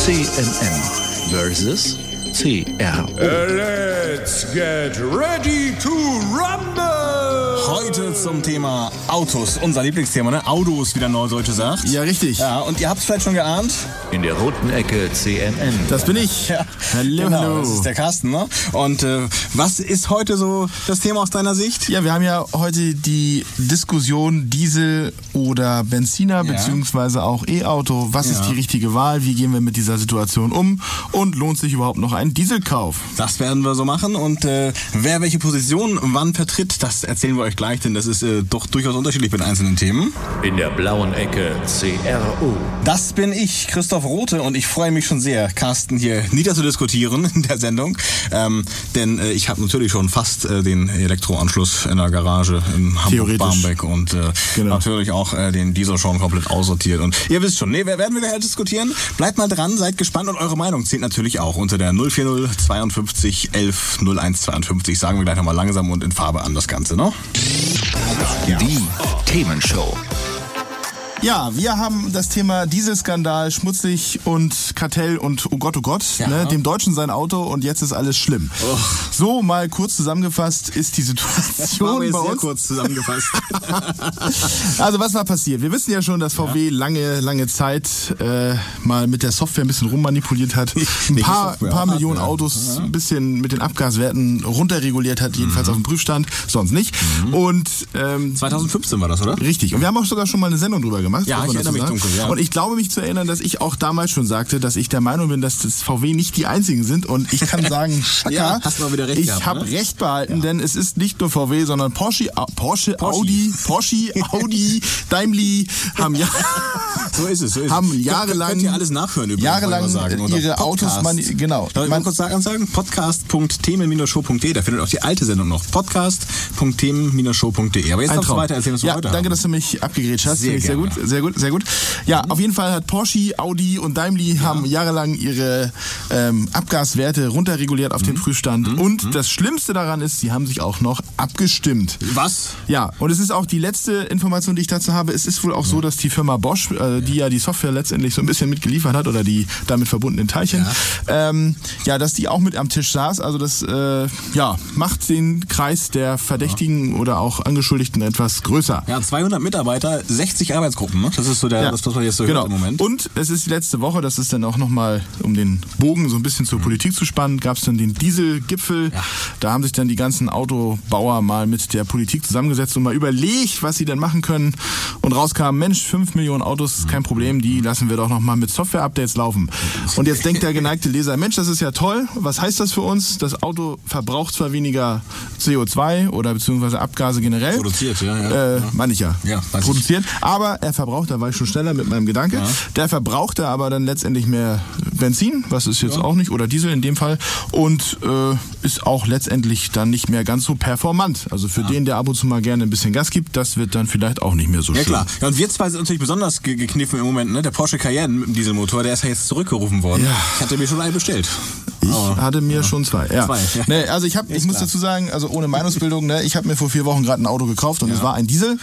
CNN versus CR. Let's get ready to rumble! Heute zum Thema Autos, unser Lieblingsthema, ne? Autos, wie der Neudeutsche sagt. Ja, richtig. Ja, und ihr habt es vielleicht schon geahnt. In der roten Ecke CNN. Das bin ich. Ja, Hallo, genau, hallo. Das ist der Carsten, ne? Und äh, was ist heute so das Thema aus deiner Sicht? Ja, wir haben ja heute die Diskussion Diesel oder Benziner Ja. beziehungsweise auch E-Auto. Was Ja. ist die richtige Wahl? Wie gehen wir mit dieser Situation um? Und lohnt sich überhaupt noch ein Dieselkauf? Das werden wir so machen und äh, wer welche Position wann vertritt, das erzählen wir euch gleich, denn das ist äh, doch durchaus unterschiedlich mit einzelnen Themen. In der blauen Ecke CRU. Das bin ich, Christoph Rote, und ich freue mich schon sehr, Carsten hier niederzudiskutieren in der Sendung. Ähm, denn äh, ich habe natürlich schon fast äh, den Elektroanschluss in der Garage in. Hamburg-Barmbek und äh, Genau. natürlich auch äh, den Diesel schon komplett aussortiert. Und ihr wisst schon, nee, wer werden wir gleich diskutieren? Bleibt mal dran, seid gespannt und eure Meinung zählt natürlich auch unter der 040 52 11 01 52. Sagen wir gleich nochmal langsam und in Farbe an das Ganze, ne? Die Themenshow. Ja, wir haben das Thema Dieselskandal, schmutzig und Kartell und oh Gott, oh Gott, Ja. ne, dem Deutschen sein Auto und jetzt ist alles schlimm. So mal kurz zusammengefasst ist die Situation bei uns. kurz zusammengefasst. Also was war passiert? Wir wissen ja schon, dass VW lange, lange Zeit äh, mal mit der Software ein bisschen rummanipuliert hat. Ein paar, Software, paar Hardware. Millionen Autos ein bisschen mit den Abgaswerten runterreguliert hat, jedenfalls Mhm. auf dem Prüfstand, sonst nicht. Und ähm, 2015 war das, oder? Richtig. Und wir haben auch sogar schon mal eine Sendung drüber gemacht. Ja, muss man ich erinnere sagen. mich dunkel, ja. Und ich glaube mich zu erinnern, dass ich auch damals schon sagte, dass ich der Meinung bin, dass das VW nicht die einzigen sind. Und ich kann sagen, Schaka, Ja, hast mal wieder recht ich habe ne? recht behalten, denn es ist nicht nur VW, sondern Porsche, Au- Porsche, Audi, Porsche, Audi, Daimler haben ja So ist es. So ist Haben jahrelang- Könnt ihr alles nachhören übrigens. jahrelang sagen, ihre Podcast. Autos mani- genau. Darf ich Man- mal kurz sagen? Podcast.themen-show.de. Da findet ihr auch die alte Sendung noch. Podcast.themen-show.de. Aber jetzt du Traum. weiter erzählen, was wir ja, heute danke, haben. dass du mich abgegrätscht hast. Sehr sehr gut, sehr gut, sehr gut. Ja, auf jeden Fall hat Porsche, Audi und Daimler haben jahrelang ihre ähm, Abgaswerte runterreguliert Mhm. auf den Prüfstand. Und das Schlimmste daran ist, sie haben sich auch noch abgestimmt. Was? Ja, und es ist auch die letzte Information, die ich dazu habe. Es ist wohl auch so, dass die Firma Bosch, äh, die ja die Software letztendlich so ein bisschen mitgeliefert hat oder die damit verbundenen Teilchen, ja, ähm, ja dass die auch mit am Tisch saß. Also das äh, ja, macht den Kreis der Verdächtigen oder auch Angeschuldigten etwas größer. Ja, 200 Mitarbeiter, 60 Arbeitsgruppen. Ne? Das ist so der, das, was man jetzt so genau. hört im Moment. Und es ist die letzte Woche, das ist dann auch nochmal, um den Bogen so ein bisschen zur Politik zu spannen, gab es dann den Dieselgipfel. Da haben sich dann die ganzen Autobauer mal mit der Politik zusammengesetzt und mal überlegt, was sie denn machen können. Und rauskam, Mensch, 5 Millionen Autos ist kein Problem, die lassen wir doch nochmal mit Software-Updates laufen. Und jetzt denkt der geneigte Leser, Mensch, das ist ja toll. Was heißt das für uns? Das Auto verbraucht zwar weniger CO2 oder beziehungsweise Abgase generell. Produziert, ja, ja. Äh, meine ich ja. Ja. Produziert. Aber er verbraucht, da war ich schon schneller mit meinem Gedanke, der verbraucht da aber dann letztendlich mehr Benzin, was ist jetzt auch nicht, oder Diesel in dem Fall, und äh, ist auch letztendlich dann nicht mehr ganz so performant. Also für den, der ab und zu mal gerne ein bisschen Gas gibt, das wird dann vielleicht auch nicht mehr so Ja schön. klar. Ja, und wir zwei sind natürlich besonders ge gekniffen im Moment. Ne? Der Porsche Cayenne mit dem Dieselmotor, der ist ja jetzt zurückgerufen worden. Ja. Ich hatte mir schon einen bestellt. Ich Aber- hatte mir schon zwei. Ja. Zwei, ja. Nee, also ich habe, ich muss klar. dazu sagen, also ohne Meinungsbildung, ne, ich habe mir vor vier Wochen gerade ein Auto gekauft und es war ein Diesel.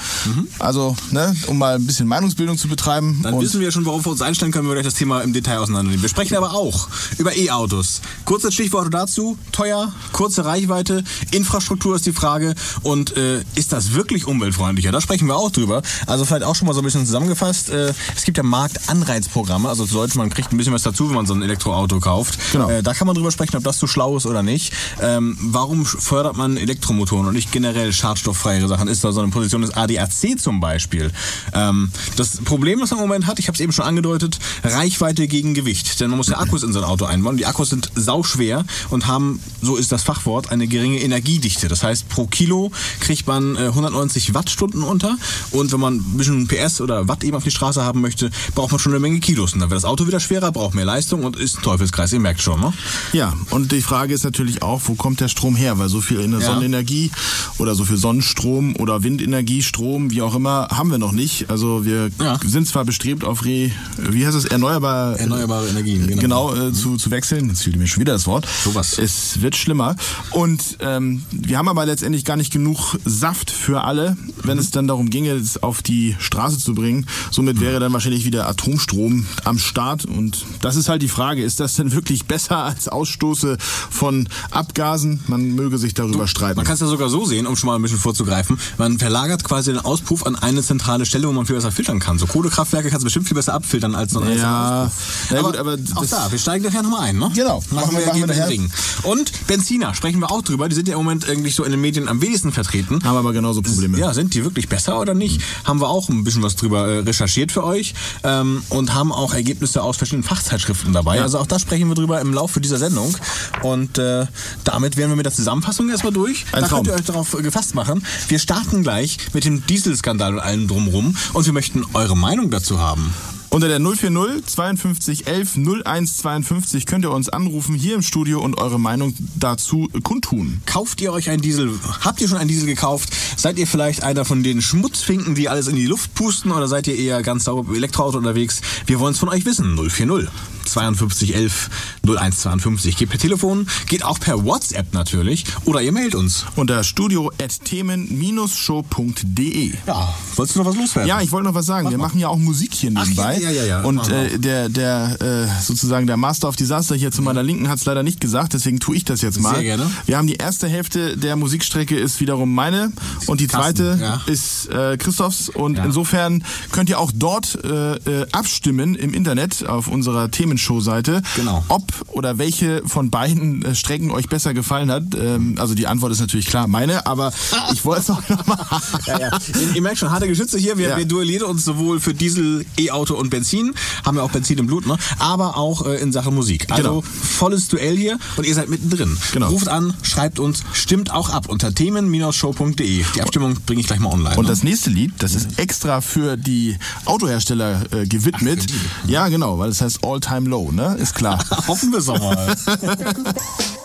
Also, ne, um mal ein bisschen Meinungsbildung zu betreiben. Dann wissen wir schon, worauf wir uns einstellen können, wenn wir gleich das Thema im Detail auseinandernehmen. Wir sprechen aber auch über E-Autos. Kurzes Stichwort dazu. Teuer, kurze Reichweite, Infrastruktur ist die Frage. Und äh, ist das wirklich umweltfreundlicher? Da sprechen wir auch drüber. Also vielleicht auch schon mal so ein bisschen zusammengefasst. Äh, es gibt ja Marktanreizprogramme. Also zu Deutsch, man kriegt ein bisschen was dazu, wenn man so ein Elektroauto kauft. Genau. Äh, da kann man drüber sprechen, ob das so schlau ist oder nicht. Ähm, warum fördert man Elektromotoren und nicht generell schadstofffreiere Sachen? Ist da so eine Position des ADAC zum Beispiel? Ähm, das Problem, was man im Moment hat, ich habe es eben schon angedeutet, Reichweite gegen Gewicht. Denn man muss ja Akkus in sein Auto einbauen. Die Akkus sind sauschwer und haben, so ist das Fachwort, eine geringe Energiedichte. Das heißt, pro Kilo kriegt man äh, 190 Wattstunden unter. Und wenn man ein bisschen PS oder Watt eben auf die Straße haben möchte, braucht man schon eine Menge Kilos. Und dann wird das Auto wieder schwerer, braucht mehr Leistung und ist ein Teufelskreis. Ihr merkt schon, ne? Ja, und die Frage ist natürlich auch, wo kommt der Strom her? Weil so viel in der Ja. Sonnenenergie oder so viel Sonnenstrom oder Windenergie, Strom, wie auch immer, haben wir noch nicht. Also wir Ja. sind zwar bestrebt auf Re, wie heißt es, erneuerbar, Erneuerbare Energien, genau. genau, äh, zu, zu wechseln. Jetzt fehlt mir schon wieder das Wort. Sowas. Es wird schlimmer. Und ähm, wir haben aber letztendlich gar nicht genug Saft für alle, wenn es dann darum ginge, es auf die Straße zu bringen. Somit wäre dann wahrscheinlich wieder Atomstrom am Start. Und das ist halt die Frage, ist das denn wirklich besser als Ausstoße von Abgasen? Man möge sich darüber streiten. Man kann es ja sogar so sehen, um schon mal ein bisschen vorzugreifen. Man verlagert quasi den Auspuff an eine zentrale Stelle, wo man viel besser filtern kann. So Kohlekraftwerke kannst du bestimmt viel besser abfiltern als so ein Ja, Auspuff. aber, gut, aber auch da, wir steigen nachher nochmal ein, ne? Genau. Machen, Machen wir- machen wir den Ring. Und Benziner, sprechen wir auch drüber. Die sind ja im Moment irgendwie so in den Medien am wenigsten vertreten. haben aber genauso Probleme. Ja, sind die wirklich besser oder nicht? Haben wir auch ein bisschen was drüber äh, recherchiert für euch ähm, und haben auch Ergebnisse aus verschiedenen Fachzeitschriften dabei. Ja. Also auch da sprechen wir drüber im Laufe dieser Sendung. Und äh, damit wären wir mit der Zusammenfassung erstmal durch. Ein da Traum. könnt ihr euch darauf gefasst machen. Wir starten gleich mit dem Dieselskandal und allem drumrum und wir möchten eure Meinung dazu haben. Unter der 040 52 11 01 52 könnt ihr uns anrufen hier im Studio und eure Meinung dazu kundtun. Kauft ihr euch einen Diesel? Habt ihr schon einen Diesel gekauft? Seid ihr vielleicht einer von den Schmutzfinken, die alles in die Luft pusten? Oder seid ihr eher ganz sauber im Elektroauto unterwegs? Wir wollen es von euch wissen. 040 52 11 01 52. Geht per Telefon, geht auch per WhatsApp natürlich. Oder ihr mailt uns. Unter studio at themen-show.de. Ja, wolltest du noch was loswerden? Ja, ich wollte noch was sagen. Wir machen ja auch Musik hier nebenbei. ja, ja, ja. Und äh, der, der äh, sozusagen der Master of Disaster hier zu meiner Linken hat es leider nicht gesagt, deswegen tue ich das jetzt mal. Sehr gerne. Wir haben die erste Hälfte der Musikstrecke ist wiederum meine und die zweite ja. ist äh, Christophs. Und insofern könnt ihr auch dort äh, äh, abstimmen im Internet auf unserer Themenshow-Seite, Genau. ob oder welche von beiden äh, Strecken euch besser gefallen hat. Ähm, also die Antwort ist natürlich klar meine, aber ich wollte es auch nochmal. Ja, ja. Ihr, ihr merkt schon, harte Geschütze hier. Wir, Ja. wir duellieren uns sowohl für Diesel, E-Auto und Benzin. Haben ja auch Benzin im Blut, ne? Aber auch äh, in Sachen Musik. Also Genau. volles Duell hier und ihr seid mittendrin. Genau. Ruft an, schreibt uns, stimmt auch ab unter themen-show.de. Die Abstimmung bringe ich gleich mal online. Und ne? das nächste Lied, das ist extra für die Autohersteller äh, gewidmet. Ach, ja, genau, weil es heißt All Time Low, ne? Ist klar. Hoffen wir es doch mal.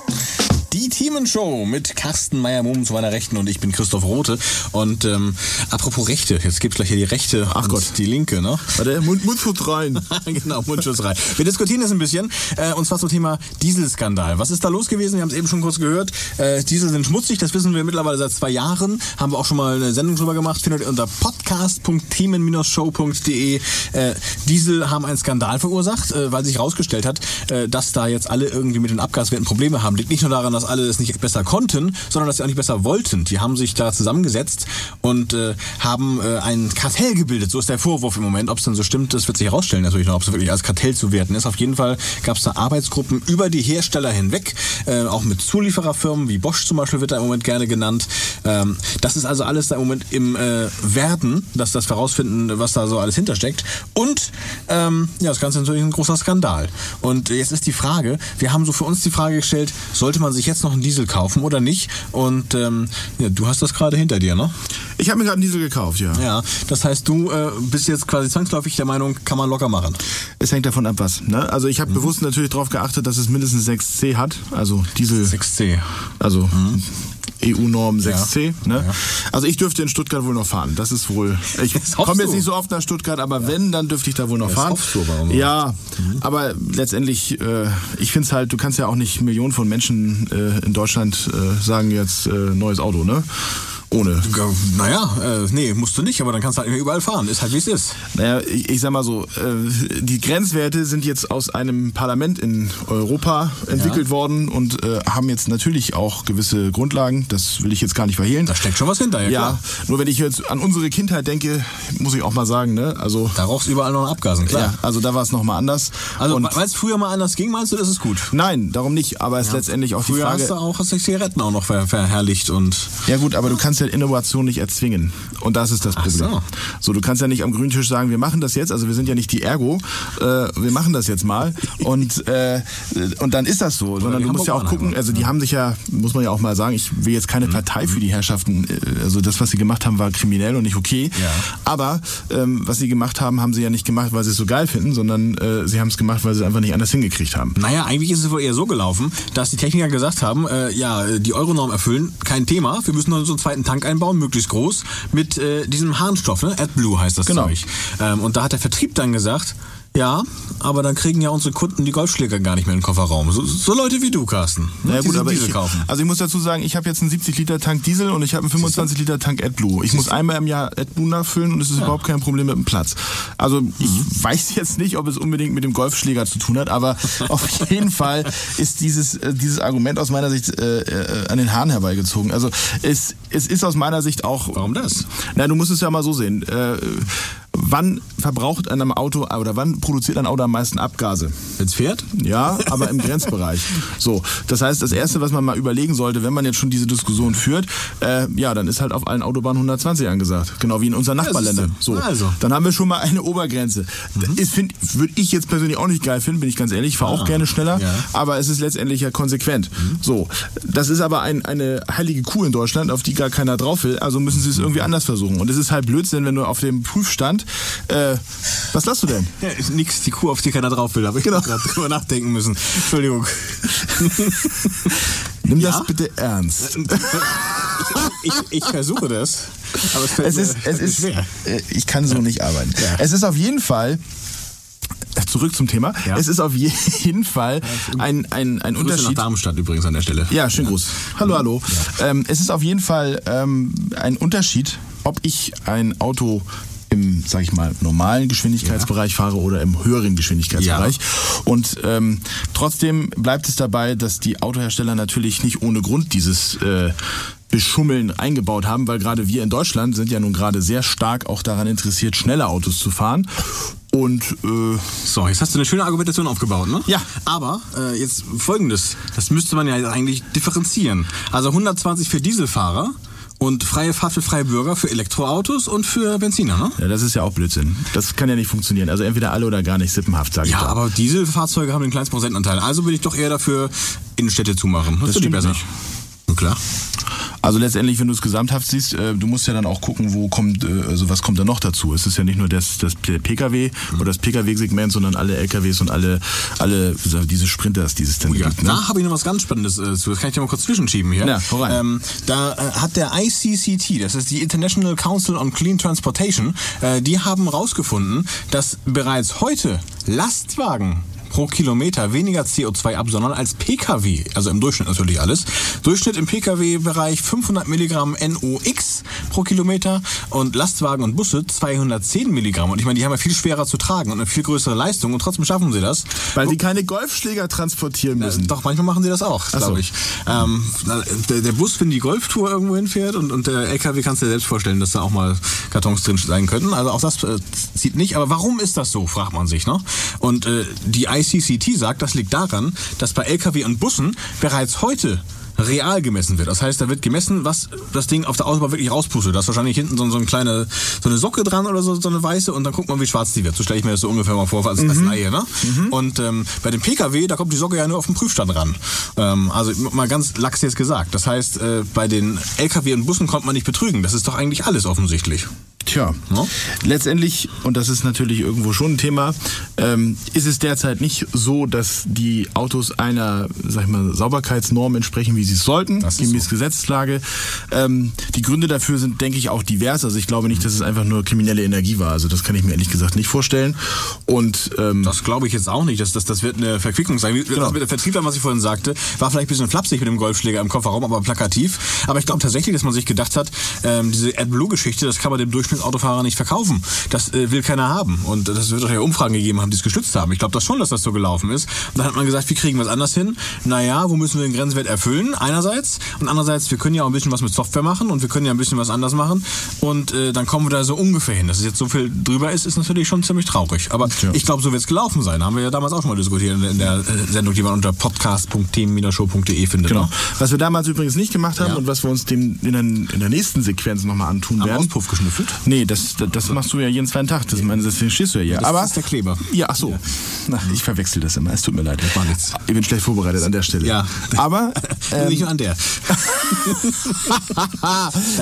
Die Themenshow mit Carsten Meyer-Mumm zu meiner Rechten und ich bin Christoph Rote. Und ähm, apropos Rechte, jetzt gibt's gleich hier die Rechte Ach Gott. die Linke, ne? Warte, Mund, Mundschutz rein. genau, Mundschuss rein. Wir diskutieren jetzt ein bisschen, äh, und zwar zum Thema Dieselskandal. Was ist da los gewesen? Wir haben es eben schon kurz gehört. Äh, Diesel sind schmutzig, das wissen wir mittlerweile seit zwei Jahren. Haben wir auch schon mal eine Sendung drüber gemacht. Findet ihr unter podcast.themen-show.de. Äh, Diesel haben einen Skandal verursacht, äh, weil sich herausgestellt hat, äh, dass da jetzt alle irgendwie mit den Abgaswerten Probleme haben. Liegt nicht nur daran, dass alle es nicht besser konnten, sondern dass sie auch nicht besser wollten. Die haben sich da zusammengesetzt und äh, haben äh, ein Kartell gebildet. So ist der Vorwurf im Moment. Ob es denn so stimmt, das wird sich herausstellen natürlich noch, ob es wirklich als Kartell zu werten ist. Auf jeden Fall gab es da Arbeitsgruppen über die Hersteller hinweg, äh, auch mit Zuliefererfirmen, wie Bosch zum Beispiel wird da im Moment gerne genannt. Ähm, das ist also alles da im Moment im äh, Werden, dass das herausfinden, was da so alles hintersteckt. Und ähm, ja, das Ganze ist natürlich ein großer Skandal. Und jetzt ist die Frage, wir haben so für uns die Frage gestellt, sollte man sich jetzt noch einen Diesel kaufen oder nicht? Und ähm, ja, du hast das gerade hinter dir, ne? Ich habe mir gerade einen Diesel gekauft, ja. Ja, das heißt, du äh, bist jetzt quasi zwangsläufig der Meinung, kann man locker machen. Es hängt davon ab, was. Ne? Also ich habe Mhm. bewusst natürlich darauf geachtet, dass es mindestens 6C hat. Also Diesel, 6C. also EU-Norm 6C. Ne? Mhm. Ja. Also ich dürfte in Stuttgart wohl noch fahren. Das ist wohl. Ich komme jetzt nicht so oft nach Stuttgart, aber wenn, dann dürfte ich da wohl noch Das fahren. noch. Ja, aber letztendlich, äh, ich finde es halt, du kannst ja auch nicht Millionen von Menschen äh, in Deutschland äh, sagen jetzt äh, neues Auto, ne? Ohne. Naja, äh, nee, musst du nicht, aber dann kannst du halt nicht mehr überall fahren. Ist halt wie es ist. Naja, ich, ich sag mal so, äh, die Grenzwerte sind jetzt aus einem Parlament in Europa entwickelt worden und äh, haben jetzt natürlich auch gewisse Grundlagen. Das will ich jetzt gar nicht verhehlen. Da steckt schon was hinter, ja, Ja, klar. nur wenn ich jetzt an unsere Kindheit denke, muss ich auch mal sagen, ne? Also, Da rauchst du überall noch Abgasen, klar. ja, also da war es nochmal anders. Also, weil es früher mal anders ging, meinst du, das ist gut? nein, darum nicht. Aber es ist letztendlich auch die Früher Frage. hast du auch hast du Zigaretten auch noch ver verherrlicht und Ja gut, aber du kannst ja Innovation nicht erzwingen. Und das ist das Problem. so. so. du kannst ja nicht am grünen Tisch sagen, wir machen das jetzt, also wir sind ja nicht die Ergo, äh, wir machen das jetzt mal und, äh, und dann ist das so. Sondern du musst ja auch gucken, also die haben sich ja, muss man ja auch mal sagen, ich will jetzt keine Partei für die Herrschaften, äh, also das, was sie gemacht haben, war kriminell und nicht okay. Ja. Aber ähm, was sie gemacht haben, haben sie ja nicht gemacht, weil sie es so geil finden, sondern äh, sie haben es gemacht, weil sie es einfach nicht anders hingekriegt haben. Naja, eigentlich ist es wohl eher so gelaufen, dass die Techniker gesagt haben, äh, ja, die Euronorm erfüllen, kein Thema. Wir müssen so einen zweiten Tank einbauen, möglichst groß, mit äh, diesem Harnstoff, ne? AdBlue heißt das Genau. Zeug. Ähm, und da hat der Vertrieb dann gesagt, ja, aber dann kriegen ja unsere Kunden die Golfschläger gar nicht mehr in den Kofferraum. So, so Leute wie du, Carsten. Ne? Ja die gut, aber Diesel ich, kaufen. also ich muss dazu sagen, ich habe jetzt einen 70 Liter Tank Diesel und ich habe einen 25 Liter Tank AdBlue. Ich muss einmal im Jahr AdBlue nachfüllen und es ist überhaupt kein Problem mit dem Platz. Also ich Mhm. weiß jetzt nicht, ob es unbedingt mit dem Golfschläger zu tun hat, aber auf jeden Fall ist dieses, äh, dieses Argument aus meiner Sicht äh, äh, an den Haaren herbeigezogen. Also es, es ist aus meiner Sicht auch... Warum das? Na, du musst es ja mal so sehen. Äh, wann verbraucht ein Auto oder wann produziert ein Auto am meisten Abgase? Wenn's fährt? Ja, aber im Grenzbereich. So, das heißt, das Erste, was man mal überlegen sollte, wenn man jetzt schon diese Diskussion führt, äh, ja, dann ist halt auf allen Autobahnen 120 angesagt. Genau wie in unseren Nachbarländern. So, Also. dann haben wir schon mal eine Obergrenze. Mhm. Das Würde ich jetzt persönlich auch nicht geil finden, bin ich ganz ehrlich. Ich fahre auch gerne schneller, Ah. Ja. Mhm. aber es ist letztendlich ja konsequent. So, das ist aber ein, eine heilige Kuh in Deutschland, auf die gar keiner drauf will. Also müssen sie es irgendwie anders versuchen. Und es ist halt Blödsinn, wenn du auf dem Prüfstand, äh, was lachst du denn? Ja, nix, die Kuh, auf die keiner drauf will. Aber ich Genau. gerade drüber nachdenken müssen. Entschuldigung. Nimm Ja? das bitte ernst. Ich, ich versuche das. Aber es, fällt es mir- ist, es mir ist, schwer. äh, ich kann so nicht arbeiten. Ja. Es ist auf jeden Fall, äh, zurück zum Thema, Ja. es ist auf jeden Fall ein, ein, ein Grüße nach Unterschied. Darmstadt übrigens an der Stelle. Ja, schönen Gruß. Hallo, hallo. Ähm, es ist auf jeden Fall ähm, ein Unterschied, ob ich ein Auto im, sag ich mal, normalen Geschwindigkeitsbereich fahre oder im höheren Geschwindigkeitsbereich. Und ähm, trotzdem bleibt es dabei, dass die Autohersteller natürlich nicht ohne Grund dieses äh, Beschummeln eingebaut haben, weil gerade wir in Deutschland sind ja nun gerade sehr stark auch daran interessiert, schnelle Autos zu fahren. Und äh, So, jetzt hast du eine schöne Argumentation aufgebaut, ne? Ja. Aber äh, jetzt folgendes, das müsste man ja eigentlich differenzieren. Also 120 für Dieselfahrer und freie Fahrt für freie Bürger für Elektroautos und für Benziner, ne? ja, das ist ja auch Blödsinn. Das kann ja nicht funktionieren. Also entweder alle oder gar nicht sippenhaft, sage ich Ja, aber Dieselfahrzeuge haben den kleinsten Prozentanteil. Also bin ich doch eher dafür, Innenstädte zu machen. Das, Das stimmt besser. nicht. Na klar. Also letztendlich, wenn du es gesamthaft siehst, äh, du musst ja dann auch gucken, wo kommt, äh, also was kommt da noch dazu. Es ist ja nicht nur das, das PKW oder das PKW-Segment, sondern alle LKWs und alle, alle diese Sprinters, die es denn Ja, gibt. Ne? da habe ich noch was ganz Spannendes äh, zu. Das kann ich dir mal kurz zwischenschieben hier. Ja, rein. ähm, da hat der ICCT, das ist die International Council on Clean Transportation, die haben rausgefunden, dass bereits heute Lastwagen pro Kilometer weniger CO2 absondern als Pkw, also im Durchschnitt natürlich alles. Durchschnitt im Pkw-Bereich 500 Milligramm NOx pro Kilometer und Lastwagen und Busse 210 Milligramm. Und ich meine, die haben ja viel schwerer zu tragen und eine viel größere Leistung und trotzdem schaffen sie das. Weil die keine Golfschläger transportieren müssen. Doch, manchmal machen sie das auch, so. glaube ich. Ähm, der, der Bus, wenn die Golftour irgendwo hinfährt und, und der LKW kannst du dir selbst vorstellen, dass da auch mal Kartons drin sein könnten. Also auch das äh, zieht nicht. Aber warum ist das so, fragt man sich. Ne? Und äh, die ICCT sagt, das liegt daran, dass bei LKW und Bussen bereits heute real gemessen wird. Das heißt, da wird gemessen, was das Ding auf der Autobahn wirklich rauspustet. Da ist wahrscheinlich hinten so, so, eine kleine, so eine Socke dran oder so, so eine weiße und dann guckt man, wie schwarz die wird. So stelle ich mir das so ungefähr mal vor als, als Laie. Ne? Und ähm, bei dem Pkw, da kommt die Socke ja nur auf den Prüfstand ran. Ähm, also mal ganz lax jetzt gesagt. Das heißt, äh, bei den Lkw und Bussen kommt man nicht betrügen. Das ist doch eigentlich alles offensichtlich. Tja, No? letztendlich, und das ist natürlich irgendwo schon ein Thema, ähm, ist es derzeit nicht so, dass die Autos einer, sag ich mal, Sauberkeitsnorm entsprechen, wie sie es sollten, gemäß so. Gesetzeslage. Ähm, die Gründe dafür sind, denke ich, auch divers. Also ich glaube nicht, dass es einfach nur kriminelle Energie war. Also das kann ich mir ehrlich gesagt nicht vorstellen. Und ähm, Das glaube ich jetzt auch nicht. Das, das, das wird eine Verquickung sein. Genau. Das mit der Vertriebler, was ich vorhin sagte, war vielleicht ein bisschen flapsig mit dem Golfschläger im Kofferraum, aber plakativ. Aber ich glaube tatsächlich, dass man sich gedacht hat, ähm, diese AdBlue-Geschichte, das kann man dem Durchschnittsautofahrer nicht verkaufen. Das äh, will keiner haben. Und das wird auch ja Umfragen gegeben haben, die es gestützt haben. Ich glaube das schon, dass das so gelaufen ist. Und dann hat man gesagt, wie kriegen wir es anders hin? Naja, wo müssen wir den Grenzwert erfüllen? Einerseits. Und andererseits, wir können ja auch ein bisschen was mit Software machen und wir können ja ein bisschen was anders machen. Und äh, dann kommen wir da so ungefähr hin. Dass es jetzt so viel drüber ist, ist natürlich schon ziemlich traurig. Aber ich glaube, so wird es gelaufen sein. Haben wir ja damals auch schon mal diskutiert in der, in der äh, Sendung, die man unter podcast.themen-show.de findet. Genau. Ne? Was wir damals übrigens nicht gemacht haben Ja. und was wir uns dem in, der, in der nächsten Sequenz nochmal antun Am werden. Auspuff geschnüffelt? Nee, das, das, das machst du ja jeden zweiten Tag. Das, meine, deswegen stehst du ja hier. das Aber, ist der Kleber. Ja, ach so. Na, ich verwechsel das immer. Es tut mir leid. Ich bin schlecht vorbereitet an der Stelle. Ja. Aber ähm, Nicht nur an der.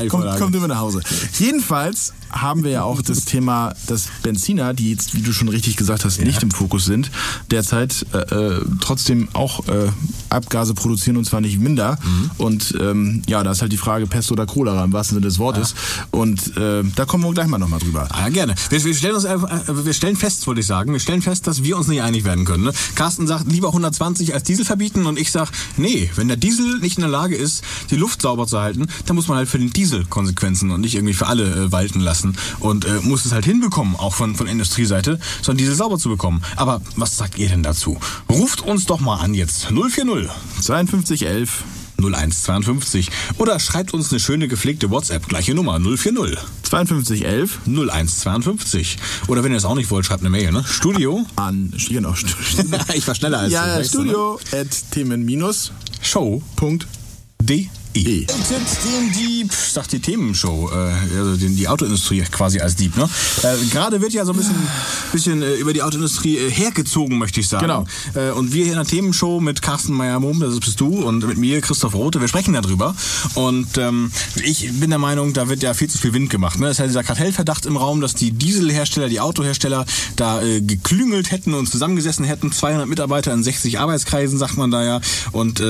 Kommt, Vorlage. kommt immer nach Hause. Jedenfalls haben wir ja auch das Thema, dass Benziner, die jetzt, wie du schon richtig gesagt hast, nicht im Fokus sind, derzeit äh, äh, trotzdem auch äh, Abgase produzieren und zwar nicht minder. Mhm. Und ähm, ja, da ist halt die Frage Pest oder Cholera im wahrsten Sinne des Wortes. Und äh, da kommen wir gleich mal nochmal drüber. Ah, ja, gerne. Wir, wir, stellen uns, äh, wir stellen fest, wollte ich sagen, wir stellen fest, dass wir uns nicht einig werden können. Ne? Carsten sagt, lieber 120 als Diesel verbieten und ich sag, nee, wenn der Diesel nicht in der Lage ist, die Luft sauber zu halten, dann muss man halt für den Diesel Konsequenzen und nicht irgendwie für alle äh, walten lassen und äh, muss es halt hinbekommen, auch von, von Industrieseite, so einen Diesel sauber zu bekommen. Aber was sagt ihr denn dazu? Ruft uns doch mal an jetzt 040 5211 0152 oder schreibt uns eine schöne gepflegte WhatsApp, gleiche Nummer 040 5211 0152. Oder wenn ihr das auch nicht wollt, schreibt eine Mail, ne? Studio. an genau, ich war schneller als ja, du, ja, du, ne? Studio at Themen E. Den Dieb, sagt die Themenshow, äh, also den, die Autoindustrie quasi als Dieb. Ne? Äh, Gerade wird ja so ein bisschen, bisschen äh, über die Autoindustrie äh, hergezogen, möchte ich sagen. Genau. Äh, und wir hier in der Themenshow mit Carsten Meyer-Mumm, das bist du, und mit mir, Christoph Rote, wir sprechen darüber. Und ähm, ich bin der Meinung, da wird ja viel zu viel Wind gemacht. Ne? Es ist ja dieser Kartellverdacht im Raum, dass die Dieselhersteller, die Autohersteller da äh, geklüngelt hätten und zusammengesessen hätten. 200 Mitarbeiter in 60 Arbeitskreisen, sagt man da ja. Und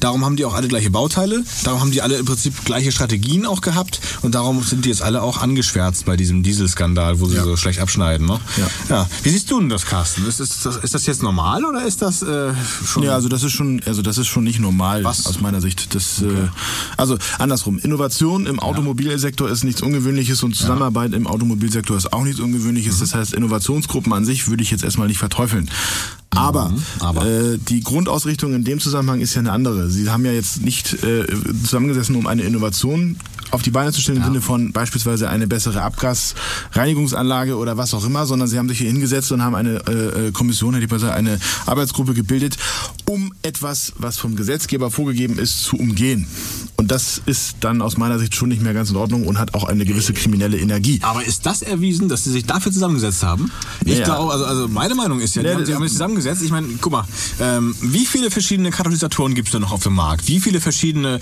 darum haben die auch alle gleiche Bauteile. Darum haben die alle im Prinzip gleiche Strategien auch gehabt. Und darum sind die jetzt alle auch angeschwärzt bei diesem Dieselskandal, wo sie so schlecht abschneiden. Ne? Ja. ja. Wie siehst du denn das, Carsten? Ist, ist, das, ist das jetzt normal oder ist das äh, schon... Ja, also das ist schon, also das ist schon nicht normal Was? aus meiner Sicht. Das, äh, also andersrum. Innovation im Automobilsektor ist nichts Ungewöhnliches und Zusammenarbeit im Automobilsektor ist auch nichts Ungewöhnliches. Mhm. Das heißt, Innovationsgruppen an sich würde ich jetzt erstmal nicht verteufeln. Aber, Mhm. aber. Äh, die Grundausrichtung in dem Zusammenhang ist ja eine andere. Sie haben ja jetzt nicht äh, zusammengesessen, um eine Innovation auf die Beine zu stellen im Sinne von beispielsweise eine bessere Abgasreinigungsanlage oder was auch immer, sondern sie haben sich hier hingesetzt und haben eine äh, äh, Kommission, hätte ich mal gesagt, eine Arbeitsgruppe gebildet, um etwas, was vom Gesetzgeber vorgegeben ist, zu umgehen. Und das ist dann aus meiner Sicht schon nicht mehr ganz in Ordnung und hat auch eine gewisse kriminelle Energie. Aber ist das erwiesen, dass sie sich dafür zusammengesetzt haben? Ich Ja, ja. glaube, also, also meine Meinung ist ja, die Ja, haben, das- haben sich zusammengesetzt. Ich meine, guck mal, ähm, wie viele verschiedene Katalysatoren gibt es denn noch auf dem Markt? Wie viele verschiedene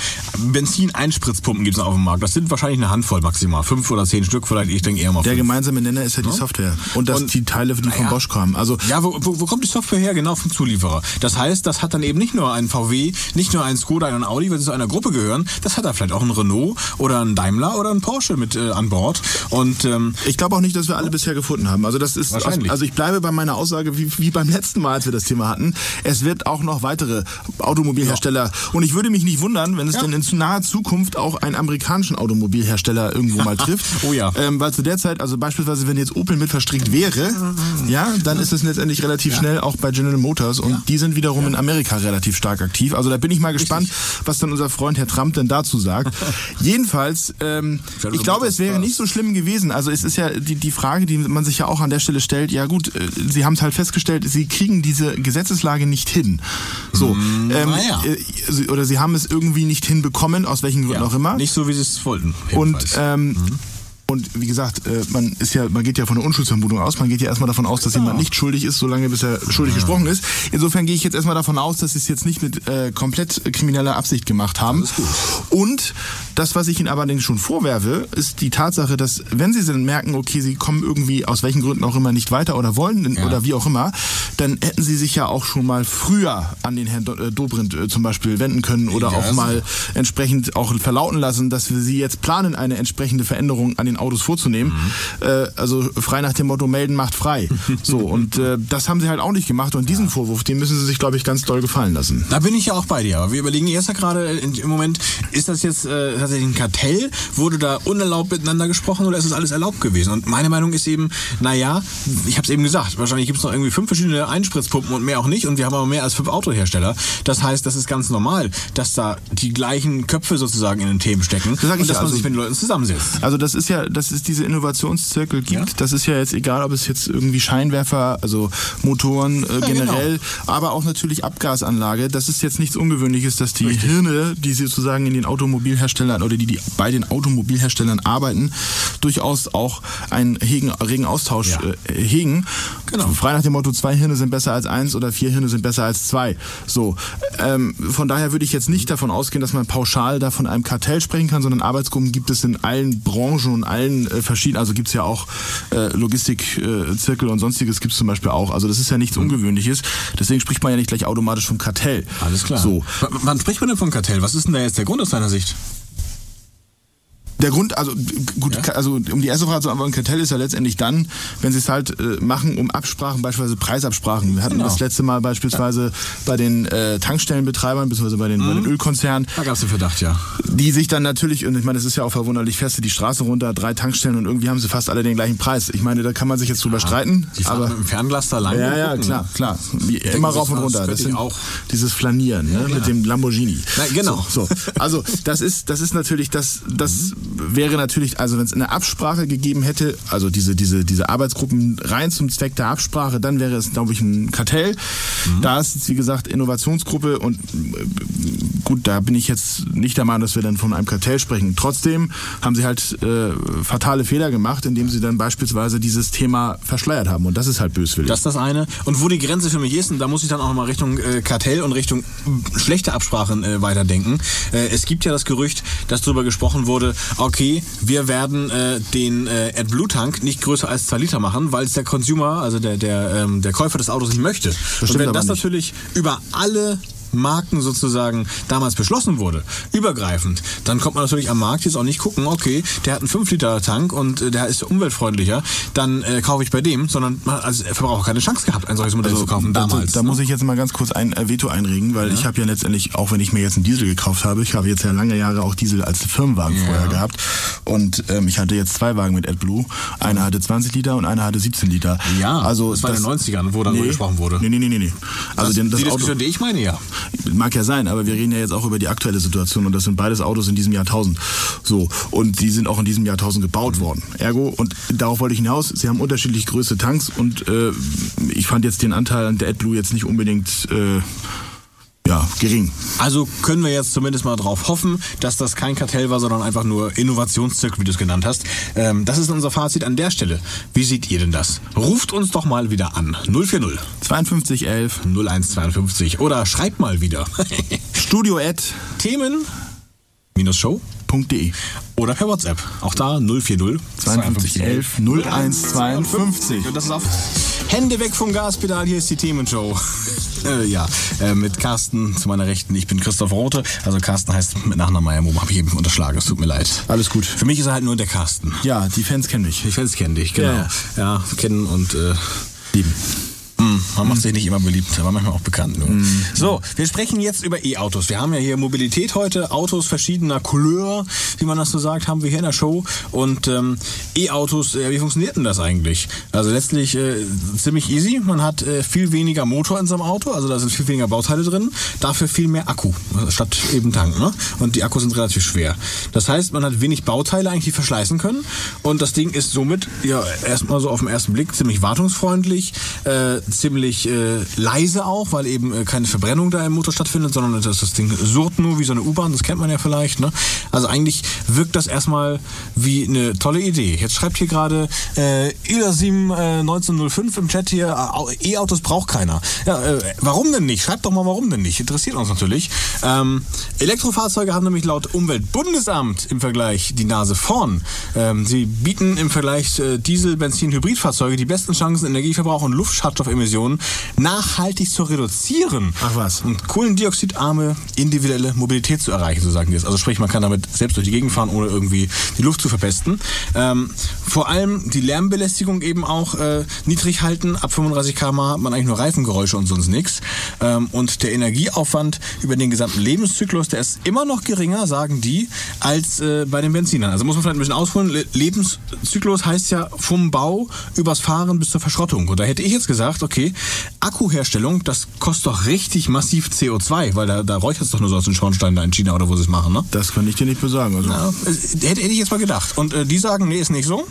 Benzineinspritzpumpen gibt es noch auf dem Markt? Das sind wahrscheinlich eine Handvoll maximal. Fünf oder zehn Stück vielleicht. Ich denke eher mal Der fünf. gemeinsame Nenner ist ja die Software und dass Und- die Teile, die von Naja. Bosch kamen. Also Ja, wo, wo, wo kommt die Software her? Genau vom Zulieferer. Das heißt, das hat dann eben nicht nur ein VW, nicht nur ein Skoda, ein Audi, weil sie zu einer Gruppe gehören. Das hat da vielleicht auch ein Renault oder ein Daimler oder ein Porsche mit äh, an Bord. Und ähm, Ich glaube auch nicht, dass wir alle bisher gefunden haben. Also das ist Wahrscheinlich. also ich bleibe bei meiner Aussage wie, wie beim letzten Mal, als wir das Thema hatten. Es wird auch noch weitere Automobilhersteller und ich würde mich nicht wundern, wenn es Ja. dann in naher Zukunft auch einen amerikanischen Automobilhersteller irgendwo mal trifft. Oh ja. Ähm, weil zu der Zeit, also beispielsweise wenn jetzt Opel mit verstrickt wäre, ja, dann ist es letztendlich relativ schnell auch bei General Motors und die sind wiederum in Amerika relativ stark aktiv. Also da bin ich mal gespannt, was dann unser Freund Herr Trump denn dazu sagt. Jedenfalls, ähm, ich glaube, es wäre nicht so schlimm gewesen. Also es ist ja die, die Frage, die man sich ja auch an der Stelle stellt, ja gut, äh, Sie haben es halt festgestellt, Sie kriegen diese Gesetzeslage nicht hin. So, ähm, naja. äh, oder Sie haben es irgendwie nicht hinbekommen, aus welchen Gründen ja, auch immer. nicht so, wie sie es wollten. Und jedenfalls. ähm, Und wie gesagt, äh, man ist ja, man geht ja von der Unschuldsvermutung aus. Man geht ja erstmal davon aus, dass jemand nicht schuldig ist, solange bis er schuldig gesprochen ist. Insofern gehe ich jetzt erstmal davon aus, dass sie es jetzt nicht mit äh, komplett krimineller Absicht gemacht haben. Und das, was ich ihnen aber allerdings schon vorwerfe, ist die Tatsache, dass wenn sie dann merken, okay, sie kommen irgendwie aus welchen Gründen auch immer nicht weiter oder wollen oder wie auch immer, dann hätten sie sich ja auch schon mal früher an den Herrn äh, Dobrindt äh, zum Beispiel wenden können oder Ja, auch mal entsprechend auch verlauten lassen, dass wir sie jetzt planen, eine entsprechende Veränderung an den Autos vorzunehmen. Äh, also frei nach dem Motto, melden macht frei. so, und äh, das haben sie halt auch nicht gemacht. Und diesen Vorwurf, den müssen sie sich, glaube ich, ganz doll gefallen lassen. Da bin ich ja auch bei dir. Aber wir überlegen jetzt ja gerade im Moment, ist das jetzt äh, tatsächlich ein Kartell? Wurde da unerlaubt miteinander gesprochen oder ist das alles erlaubt gewesen? Und meine Meinung ist eben, naja, ich habe es eben gesagt, wahrscheinlich gibt es noch irgendwie fünf verschiedene Einspritzpumpen und mehr auch nicht. Und wir haben aber mehr als fünf Autohersteller. Das heißt, das ist ganz normal, dass da die gleichen Köpfe sozusagen in den Themen stecken ich und dass ja, man also- sich mit den Leuten zusammensetzt. Also das ist ja, dass es diese Innovationszirkel gibt, Ja. das ist ja jetzt egal, ob es jetzt irgendwie Scheinwerfer, also Motoren äh, genau. generell, aber auch natürlich Abgasanlage. Das ist jetzt nichts Ungewöhnliches, dass die Hirne, die sozusagen in den Automobilherstellern oder die, die bei den Automobilherstellern arbeiten, durchaus auch einen hegen, regen Austausch Ja. äh, hegen. Genau. Frei nach dem Motto, zwei Hirne sind besser als eins oder vier Hirne sind besser als zwei. So, ähm, von daher würde ich jetzt nicht davon ausgehen, dass man pauschal da von einem Kartell sprechen kann, sondern Arbeitsgruppen gibt es in allen Branchen und allen äh, verschiedenen, also gibt es ja auch äh, Logistikzirkel äh, und sonstiges gibt es zum Beispiel auch. Also das ist ja nichts Ungewöhnliches. Deswegen spricht man ja nicht gleich automatisch vom Kartell. Alles klar. So. W- Wann spricht man denn vom Kartell? Was ist denn da jetzt der Grund aus deiner Sicht? Der Grund, also gut, Ja. also um die erste Frage zu antworten, Kartell ist ja letztendlich dann, wenn sie es halt äh, machen, um Absprachen, beispielsweise Preisabsprachen. Wir hatten Genau. das letzte Mal beispielsweise bei den äh, Tankstellenbetreibern, beziehungsweise bei den, bei den Mhm. Ölkonzernen, Da gab es den Verdacht, ja. die sich dann natürlich, und ich meine, das ist ja auch verwunderlich feste, die Straße runter, drei Tankstellen und irgendwie haben sie fast alle den gleichen Preis. Ich meine, da kann man sich jetzt drüber streiten, Die fahren aber mit dem Fernglas da lang. ja, ja, klar, klar. Immer rauf und das runter. Das sind auch. dieses Flanieren ne, mit dem Lamborghini. Na, genau. So, so. Also das ist, das ist natürlich, das, das wäre natürlich, also wenn es eine Absprache gegeben hätte, also diese, diese, diese Arbeitsgruppen rein zum Zweck der Absprache, dann wäre es, glaube ich, ein Kartell. Da ist jetzt, wie gesagt, Innovationsgruppe und äh, gut, da bin ich jetzt nicht der Meinung, dass wir dann von einem Kartell sprechen. Trotzdem haben sie halt äh, fatale Fehler gemacht, indem sie dann beispielsweise dieses Thema verschleiert haben. Und das ist halt böswillig. Das ist das eine. Und wo die Grenze für mich ist, und da muss ich dann auch mal Richtung äh, Kartell und Richtung äh, schlechte Absprachen äh, weiterdenken. Äh, es gibt ja das Gerücht, dass darüber gesprochen wurde, okay, wir werden äh, den äh, AdBlue-Tank nicht größer als 2 Liter machen, weil es der Consumer, also der, der, ähm, der Käufer des Autos nicht möchte. und stimmt wenn das nicht. natürlich über alle Marken sozusagen damals beschlossen wurde, übergreifend, dann kommt man natürlich am Markt jetzt auch nicht gucken, okay, der hat einen 5-Liter-Tank und äh, der ist umweltfreundlicher, dann äh, kaufe ich bei dem, sondern man hat als Verbraucher keine Chance gehabt, ein solches Modell zu kaufen also, damals. Da ne? muss ich jetzt mal ganz kurz ein äh, Veto einregen, weil ich habe ja letztendlich, auch wenn ich mir jetzt einen Diesel gekauft habe, ich habe jetzt ja lange Jahre auch Diesel als Firmenwagen vorher gehabt und ähm, ich hatte jetzt zwei Wagen mit AdBlue. Einer hatte 20 Liter und einer hatte 17 Liter. Ja, also das war in den 90ern, wo darüber gesprochen wurde. Nee, nee, nee, nee. nee. Also das, den, das die Auto, Diskussion, die ich meine, ja. Mag ja sein, aber wir reden ja jetzt auch über die aktuelle Situation und das sind beides Autos in diesem Jahrtausend. So. Und die sind auch in diesem Jahrtausend gebaut worden. Ergo, und darauf wollte ich hinaus, sie haben unterschiedlich größte Tanks und äh, ich fand jetzt den Anteil an der AdBlue jetzt nicht unbedingt äh, ja, gering. Also können wir jetzt zumindest mal drauf hoffen, dass das kein Kartell war, sondern einfach nur Innovationszirkel, wie du es genannt hast. Ähm, das ist unser Fazit an der Stelle. Wie seht ihr denn das? Ruft uns doch mal wieder an. 040 5211 0152 oder schreibt mal wieder. studio at Themen minus Show .de oder per WhatsApp. Auch da 040 5211 0152. Und das ist auf Hände weg vom Gaspedal. Hier ist die Themenshow. äh, ja, äh, mit Carsten zu meiner Rechten. Ich bin Christoph Rote. Also Carsten heißt mit Nachnamen Meyer Habe ich eben unterschlagen. Es tut mir leid. Alles gut. Für mich ist er halt nur der Carsten. Ja, die Fans kennen mich. Die Fans kennen dich, genau. Ja, Ja, kennen und äh, Lieben. Mm, Man macht sich nicht immer beliebt, aber manchmal auch bekannt. Nur. So, wir sprechen jetzt über E-Autos. Wir haben ja hier Mobilität heute, Autos verschiedener Couleur, wie man das so sagt, haben wir hier in der Show. Und ähm, E-Autos, äh, wie funktioniert denn das eigentlich? Also letztlich äh, ziemlich easy. Man hat äh, viel weniger Motor in seinem Auto, also da sind viel weniger Bauteile drin, dafür viel mehr Akku, statt eben Tank. Ne? Und die Akkus sind relativ schwer. Das heißt, man hat wenig Bauteile eigentlich, die verschleißen können. Und das Ding ist somit ja erstmal so auf den ersten Blick ziemlich wartungsfreundlich, äh, ziemlich äh, leise auch, weil eben äh, keine Verbrennung da im Motor stattfindet, sondern das, das Ding surrt nur wie so eine U-Bahn, das kennt man ja vielleicht. Ne? Also eigentlich wirkt das erstmal wie eine tolle Idee. Jetzt schreibt hier gerade äh, Ilasim äh, 1905 im Chat hier, äh, E-Autos braucht keiner. Ja, äh, warum denn nicht? Schreibt doch mal, warum denn nicht? Interessiert uns natürlich. Ähm, Elektrofahrzeuge haben nämlich laut Umweltbundesamt im Vergleich die Nase vorn. Ähm, sie bieten im Vergleich äh, Diesel, Benzin, Hybridfahrzeuge die besten Chancen, Energieverbrauch und Luftschadstoffemissionen nachhaltig zu reduzieren. Ach was. Und kohlendioxidarme individuelle Mobilität zu erreichen, so sagen die es. Also sprich, man kann damit selbst durch die Gegend fahren, ohne irgendwie die Luft zu verpesten. Ähm, vor allem die Lärmbelästigung eben auch äh, niedrig halten. Ab 35 km hat man eigentlich nur Reifengeräusche und sonst nichts. Ähm, und der Energieaufwand über den gesamten Lebenszyklus, der ist immer noch geringer, sagen die, als äh, bei den Benzinern. Also muss man vielleicht ein bisschen ausholen. Le Lebenszyklus heißt ja vom Bau übers Fahren bis zur Verschrottung. Und da hätte ich jetzt gesagt, okay, Akkuherstellung, das kostet doch richtig massiv CO2, weil da, da räuchert es doch nur so aus den Schornsteinen da in China oder wo sie es machen, ne? Das kann ich dir nicht besagen. Also, es- hätte, hätte ich jetzt mal gedacht. Und äh, die sagen, nee, ist nicht so.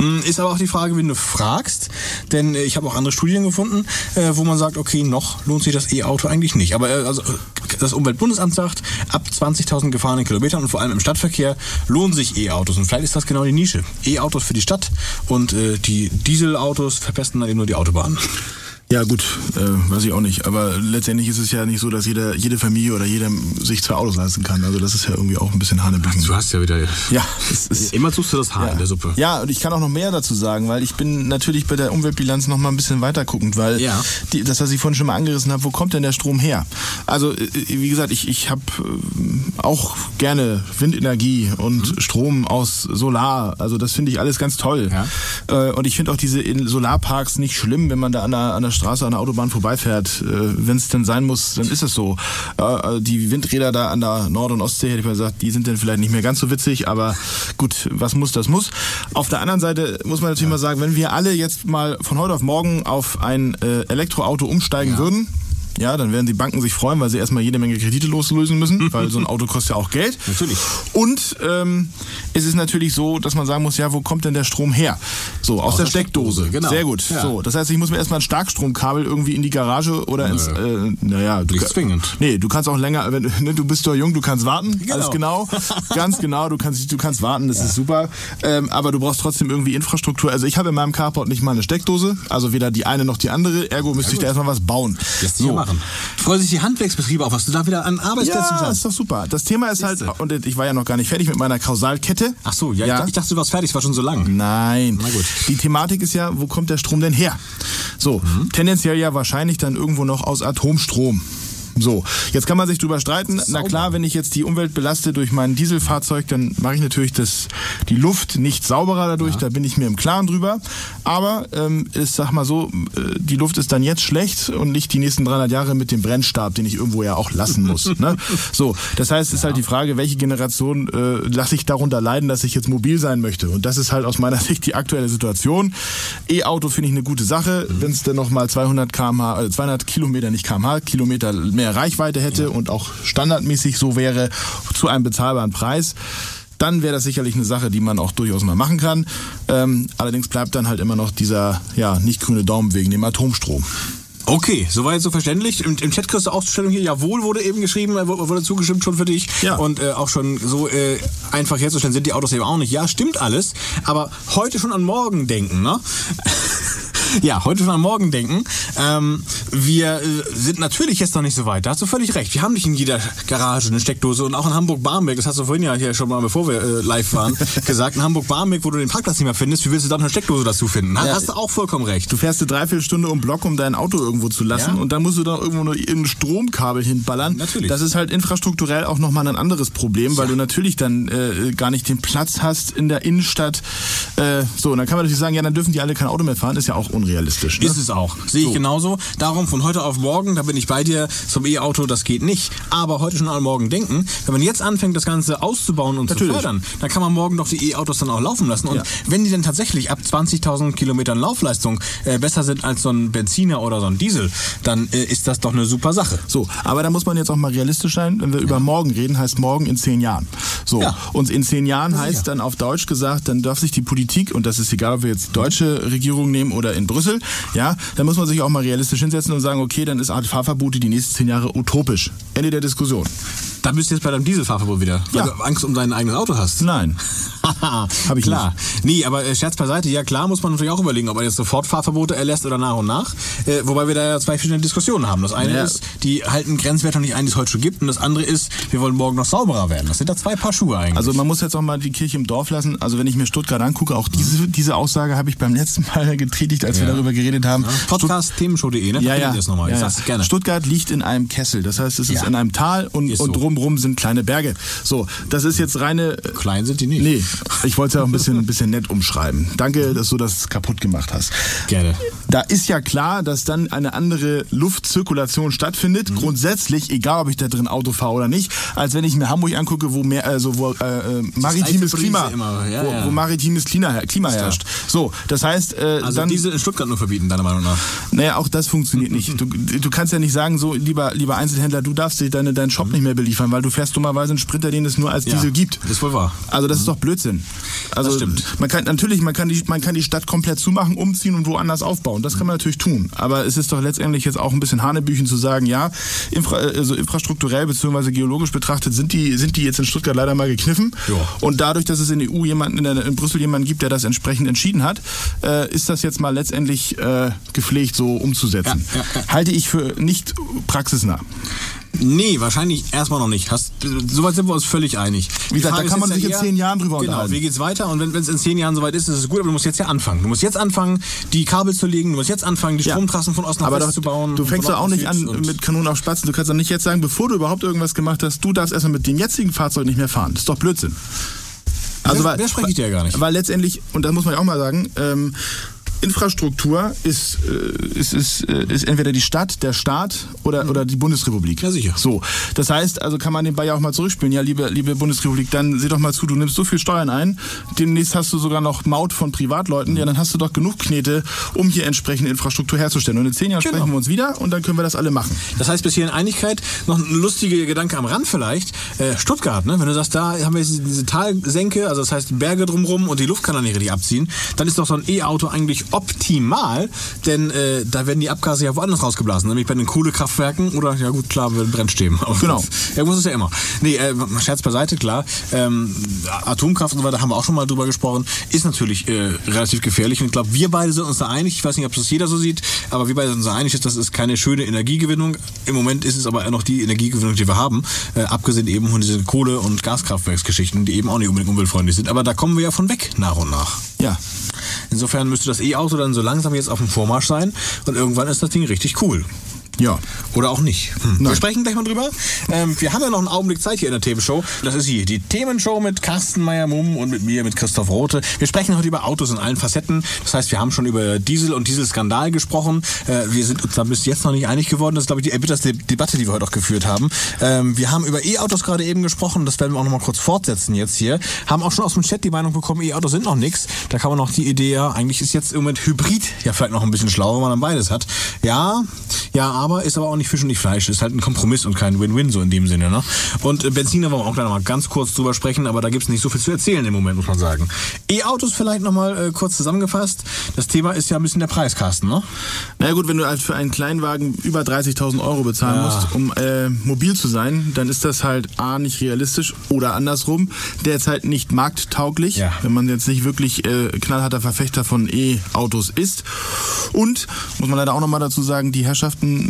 Mm, Ist aber auch die Frage, wen du fragst, denn äh, ich habe auch andere Studien gefunden, äh, wo man sagt, okay, noch lohnt sich das E-Auto eigentlich nicht. Aber äh, also, das Umweltbundesamt sagt, ab 20.000 gefahrenen Kilometern und vor allem im Stadtverkehr lohnen sich E-Autos. Und vielleicht ist das genau die Nische. E-Autos für die Stadt und äh, die Dieselautos verpesten dann eben nur die Autobahn. Ja gut, äh, weiß ich auch nicht. Aber letztendlich ist es ja nicht so, dass jeder, jede Familie oder jeder sich zwei Autos leisten kann. Also das ist ja irgendwie auch ein bisschen Hanebüchen. hast ja wieder... Ja, es ist, Immer suchst du das Haar in der Suppe. Ja, und ich kann auch noch mehr dazu sagen, weil ich bin natürlich bei der Umweltbilanz noch mal ein bisschen weiter guckend, weil Ja. die, das, was ich vorhin schon mal angerissen habe, wo kommt denn der Strom her? Also, äh, wie gesagt, ich, ich habe auch gerne Windenergie und Mhm. Strom aus Solar. Also das finde ich alles ganz toll. Ja. Äh, Und ich finde auch diese in- Solarparks nicht schlimm, wenn man da an der, an der Straße, an der Autobahn vorbeifährt. Äh, Wenn es denn sein muss, dann ist es so. Äh, äh, Die Windräder da an der Nord- und Ostsee, hätte ich mal gesagt, die sind dann vielleicht nicht mehr ganz so witzig, aber gut, was muss, das muss. Auf der anderen Seite muss man natürlich mal sagen, wenn wir alle jetzt mal von heute auf morgen auf ein äh, Elektroauto umsteigen würden, ja, dann werden die Banken sich freuen, weil sie erstmal jede Menge Kredite loslösen müssen, weil so ein Auto kostet ja auch Geld. Natürlich. Und ähm, es ist natürlich so, dass man sagen muss, ja, wo kommt denn der Strom her? So, aus, der, der Steckdose. Steckdose, genau. Sehr gut. Ja. So, das heißt, ich muss mir erstmal ein Starkstromkabel irgendwie in die Garage oder ins, äh, naja, du Nicht zwingend. Nee, du kannst auch länger, wenn, ne, du bist doch jung, du kannst warten. Genau. Alles genau. Ganz genau, du kannst, du kannst warten, das ist super. Ähm, aber du brauchst trotzdem irgendwie Infrastruktur. Also ich habe in meinem Carport nicht mal eine Steckdose, also weder die eine noch die andere, ergo müsste ich da erstmal was bauen. Lässt sich ja machen. Freuen sich die Handwerksbetriebe auch, was du da wieder an Arbeitsplätzen Ja, hast. ist doch super. Das Thema ist halt, und ich war ja noch gar nicht fertig mit meiner Kausalkette. Ach so, ja, Ich, dachte, ich dachte, du warst fertig, es war schon so lang. Nein. Na gut. Die Thematik ist ja, wo kommt der Strom denn her? So, Mhm. tendenziell ja wahrscheinlich dann irgendwo noch aus Atomstrom. So, jetzt kann man sich drüber streiten. Na klar, wenn ich jetzt die Umwelt belaste durch mein Dieselfahrzeug, dann mache ich natürlich das, die Luft nicht sauberer dadurch, da bin ich mir im Klaren drüber. Aber ähm, ich sag mal so, äh, die Luft ist dann jetzt schlecht und nicht die nächsten 300 Jahre mit dem Brennstab, den ich irgendwo ja auch lassen muss. ne? So, das heißt, es ist halt die Frage, welche Generation äh, lasse ich darunter leiden, dass ich jetzt mobil sein möchte. Und das ist halt aus meiner Sicht die aktuelle Situation. E-Auto finde ich eine gute Sache, wenn es dann nochmal 200 kmh, äh, 200 Kilometer, nicht kmh, Kilometer mehr Reichweite hätte und auch standardmäßig so wäre zu einem bezahlbaren Preis. Dann wäre das sicherlich eine Sache, die man auch durchaus mal machen kann. Ähm, allerdings bleibt dann halt immer noch dieser ja nicht grüne Daumen wegen dem Atomstrom. Okay, soweit so verständlich. Im, Im Chat kriegst du Ausstellung hier, jawohl, wurde eben geschrieben, äh, wurde wurde zugestimmt schon für dich. Ja. Und äh, auch schon so äh, einfach herzustellen sind die Autos eben auch nicht. Ja, stimmt alles. Aber heute schon an morgen denken, ne? Ja, heute schon am Morgen denken. Ähm, wir äh, sind natürlich jetzt noch nicht so weit. Da hast du völlig recht. Wir haben nicht in jeder Garage eine Steckdose und auch in Hamburg-Barmbek, das hast du vorhin ja hier schon mal, bevor wir äh, live waren, gesagt, in Hamburg-Barmbek, wo du den Parkplatz nicht mehr findest, wie willst du dann eine Steckdose dazu finden? Ja. Hast du auch vollkommen recht. Du fährst eine Dreiviertelstunde um Block, um dein Auto irgendwo zu lassen Ja. und dann musst du da irgendwo nur ein Stromkabel hinballern. Natürlich. Das ist halt infrastrukturell auch nochmal ein anderes Problem, weil du natürlich dann äh, gar nicht den Platz hast in der Innenstadt. Äh, so, und dann kann man natürlich sagen, ja, dann dürfen die alle kein Auto mehr fahren, ist ja auch unrealistisch. Ne? Ist es auch. Sehe ich So. genauso. Darum von heute auf morgen, da bin ich bei dir, zum E-Auto, das geht nicht. Aber heute schon am Morgen denken, wenn man jetzt anfängt, das Ganze auszubauen und Natürlich. zu fördern, dann kann man morgen doch die E-Autos dann auch laufen lassen. Und Ja. wenn die dann tatsächlich ab 20.000 Kilometern Laufleistung äh, besser sind als so ein Benziner oder so ein Diesel, dann äh, ist das doch eine super Sache. So, aber da muss man jetzt auch mal realistisch sein. Wenn wir über morgen reden, heißt morgen in zehn Jahren. So, Ja. und in zehn Jahren heißt dann auf Deutsch gesagt, dann darf sich die Politik, und das ist egal, ob wir jetzt deutsche Regierung nehmen oder in Brüssel, ja, dann muss man sich auch mal realistisch hinsetzen und sagen, okay, dann ist Art Fahrverbote die nächsten zehn Jahre utopisch. Ende der Diskussion. Da bist du jetzt bei deinem Dieselfahrverbot wieder, weil Ja. du Angst um dein eigenes Auto hast. Nein. Hab ich klar. Nee, aber äh, Scherz beiseite, ja klar muss man natürlich auch überlegen, ob er jetzt sofort Fahrverbote erlässt oder nach und nach. Äh, wobei wir da ja zwei verschiedene Diskussionen haben. Das eine Ja. ist, die halten Grenzwerte noch nicht ein, die es heute schon gibt. Und das andere ist, wir wollen morgen noch sauberer werden. Das sind da zwei Paar Schuhe eigentlich. Also man muss jetzt auch mal die Kirche im Dorf lassen. Also wenn ich mir Stuttgart angucke, auch diese, diese Aussage habe ich beim letzten Mal getätigt, als wir Ja. darüber geredet haben. Podcast themenshow.de, ne? Ja, ja. Das nochmal. ja, ja. gerne. Stuttgart liegt in einem Kessel. Das heißt, es ist Ja. in einem Tal und, Ist und so. drumherum sind kleine Berge. So, das ist jetzt reine. äh, Klein sind die nicht. Nee, ich wollte es ja auch ein bisschen, ein bisschen nett umschreiben. Danke, dass du das kaputt gemacht hast. Gerne. Da ist ja klar, dass dann eine andere Luftzirkulation stattfindet. Mhm. Grundsätzlich, egal ob ich da drin Auto fahre oder nicht, als wenn ich mir Hamburg angucke, wo mehr, also wo äh, äh, maritimes Klima, ja, wo, ja. wo maritimes Klima, Klima herrscht. So, das heißt, äh, Also dann Diesel in Stuttgart nur verbieten, deiner Meinung nach. naja, auch das funktioniert nicht. Du, du kannst ja nicht sagen, so, lieber, lieber Einzelhändler, du darfst dir deine, deinen Shop nicht mehr beliefern, weil du fährst dummerweise einen Sprinter, den es nur als Ja, Diesel gibt. ist wohl wahr. Also das ist doch Blödsinn. Also Das stimmt. man kann natürlich, man kann die, man kann die Stadt komplett zumachen, umziehen und woanders aufbauen. Das kann man natürlich tun. Aber es ist doch letztendlich jetzt auch ein bisschen Hanebüchen zu sagen, ja, infra, also infrastrukturell bzw. geologisch betrachtet sind die, sind die jetzt in Stuttgart leider mal gekniffen. Ja. Und dadurch, dass es in der EU jemanden, in, der, in Brüssel jemanden gibt, der das entsprechend entschieden hat, äh, ist das jetzt mal letztendlich äh, gepflegt so umzusetzen. Ja, ja. Halte ich für nicht praxisnah. Nee, wahrscheinlich erstmal noch nicht. Hast, soweit sind wir uns völlig einig. Wie gesagt, da kann man sich in zehn Jahren drüber genau, unterhalten. Wie geht's weiter? Und wenn es in zehn Jahren soweit ist, ist es gut, aber du musst jetzt ja anfangen. Du musst jetzt anfangen, die Kabel zu legen, du musst jetzt anfangen, die Ja. Stromtrassen von Ost nach Aber West doch, zu bauen. du fängst doch auch nicht an mit Kanonen auf Spatzen. Du kannst doch nicht jetzt sagen, bevor du überhaupt irgendwas gemacht hast, du darfst erstmal mit dem jetzigen Fahrzeug nicht mehr fahren. Das ist doch Blödsinn. Also, Wer- wer spreche ich dir ja gar nicht. Weil letztendlich, und das muss man ja auch mal sagen, ähm, Infrastruktur ist, äh, ist, ist, äh, ist entweder die Stadt, der Staat oder, oder die Bundesrepublik. Ja, sicher. So, das heißt, also kann man den Ball ja auch mal zurückspielen. Ja, liebe, liebe Bundesrepublik, dann sieh doch mal zu, du nimmst so viel Steuern ein, demnächst hast du sogar noch Maut von Privatleuten, ja, dann hast du doch genug Knete, um hier entsprechende Infrastruktur herzustellen. Und in zehn Jahren Genau. sprechen wir uns wieder und dann können wir das alle machen. Das heißt, bis hier in Einigkeit, noch ein lustiger Gedanke am Rand vielleicht, äh, Stuttgart, ne? wenn du sagst, da haben wir diese Talsenke, also das heißt Berge drumrum und die Luft kann dann nicht richtig abziehen, dann ist doch so ein E-Auto eigentlich optimal, denn äh, da werden die Abgase ja woanders rausgeblasen, nämlich bei den Kohlekraftwerken oder, ja gut, klar, bei den Brennstäben. Aber Genau. Ja, muss es ja immer. Nee, äh, Scherz beiseite, klar, ähm, Atomkraft und so weiter haben wir auch schon mal drüber gesprochen, ist natürlich äh, relativ gefährlich und ich glaube, wir beide sind uns da einig, ich weiß nicht, ob das jeder so sieht, aber wir beide sind uns da einig, das ist keine schöne Energiegewinnung. Im Moment ist es aber noch die Energiegewinnung, die wir haben, äh, abgesehen eben von diesen Kohle- und Gaskraftwerksgeschichten, die eben auch nicht unbedingt umweltfreundlich sind. Aber da kommen wir ja von weg, nach und nach. Ja. Insofern müsste das E-Auto dann so langsam jetzt auf dem Vormarsch sein und irgendwann ist das Ding richtig cool. Ja. Oder auch nicht. Hm. Wir sprechen gleich mal drüber. Ähm, wir haben ja noch einen Augenblick Zeit hier in der Themenshow. Das ist hier die Themenshow mit Carsten Meyer-Mumm und mit mir, mit Christoph Rote. Wir sprechen heute über Autos in allen Facetten. Das heißt, wir haben schon über Diesel und Dieselskandal gesprochen. Äh, wir sind uns da bis jetzt noch nicht einig geworden. Das ist, glaube ich, die erbitterste Debatte, die wir heute auch geführt haben. Ähm, wir haben über E-Autos gerade eben gesprochen. Das werden wir auch noch mal kurz fortsetzen jetzt hier. Haben auch schon aus dem Chat die Meinung bekommen, E-Autos sind noch nichts. Da kann man noch die Idee, ja, eigentlich ist jetzt im Moment Hybrid ja vielleicht noch ein bisschen schlauer, wenn man dann beides hat. Ja, ja, aber ist aber auch nicht Fisch und nicht Fleisch. Ist halt ein Kompromiss und kein Win-Win so in dem Sinne. Ne? Und äh, Benziner wollen wir auch gleich noch mal ganz kurz drüber sprechen, aber da gibt's nicht so viel zu erzählen im Moment, muss man sagen. E-Autos vielleicht noch mal äh, kurz zusammengefasst. Das Thema ist ja ein bisschen der Preiskasten, ne? Na gut, wenn du halt für einen Kleinwagen über 30.000 Euro bezahlen Ja. musst, um äh, mobil zu sein, dann ist das halt A, nicht realistisch oder andersrum, derzeit nicht markttauglich, Ja. wenn man jetzt nicht wirklich äh, knallharter Verfechter von E-Autos ist. Und, muss man leider auch nochmal dazu sagen, die Herrschaften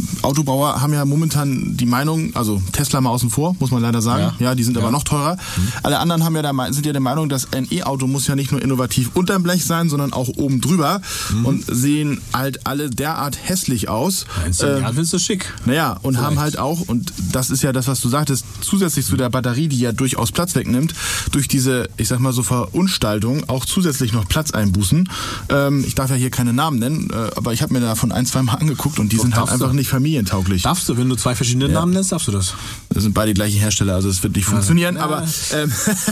Autobauer haben ja momentan die Meinung, also Tesla mal außen vor, muss man leider sagen. Ja. Ja, die sind Ja. aber noch teurer. Alle anderen haben ja der, sind ja der Meinung, dass ein E-Auto muss ja nicht nur innovativ unterm Blech sein, sondern auch oben drüber und sehen halt alle derart hässlich aus. In zehn Äh, Jahren findest du schick. naja, und haben Vielleicht. halt auch, und das ist ja das, was du sagtest, zusätzlich zu der Batterie, die ja durchaus Platz wegnimmt, durch diese, ich sag mal so Verunstaltung auch zusätzlich noch Platz einbußen. Ähm, ich darf ja hier keine Namen nennen, äh, aber ich habe mir davon ein, zwei Mal angeguckt und die sind halt darfst du. einfach nicht familienfähig. Familientauglich. Darfst du, wenn du zwei verschiedene Namen nennst, darfst du das. Das sind beide die gleichen Hersteller, also es wird nicht funktionieren. Aber ähm,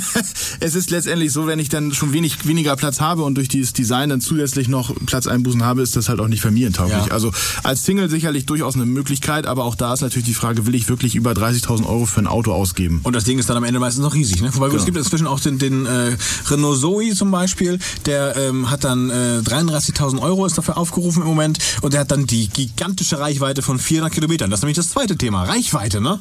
es ist letztendlich so, wenn ich dann schon wenig weniger Platz habe und durch dieses Design dann zusätzlich noch Platzeinbußen habe, ist das halt auch nicht familientauglich. Ja. Also als Single sicherlich durchaus eine Möglichkeit, aber auch da ist natürlich die Frage, will ich wirklich über 30.000 Euro für ein Auto ausgeben? Und das Ding ist dann am Ende meistens noch riesig. Ne? Wobei Genau. es gibt inzwischen auch den, den äh, Renault Zoe zum Beispiel, der ähm, hat dann äh, 33.000 Euro ist dafür aufgerufen im Moment und der hat dann die gigantische Reichweite von 400 Kilometern. Das ist nämlich das zweite Thema, Reichweite. Ne?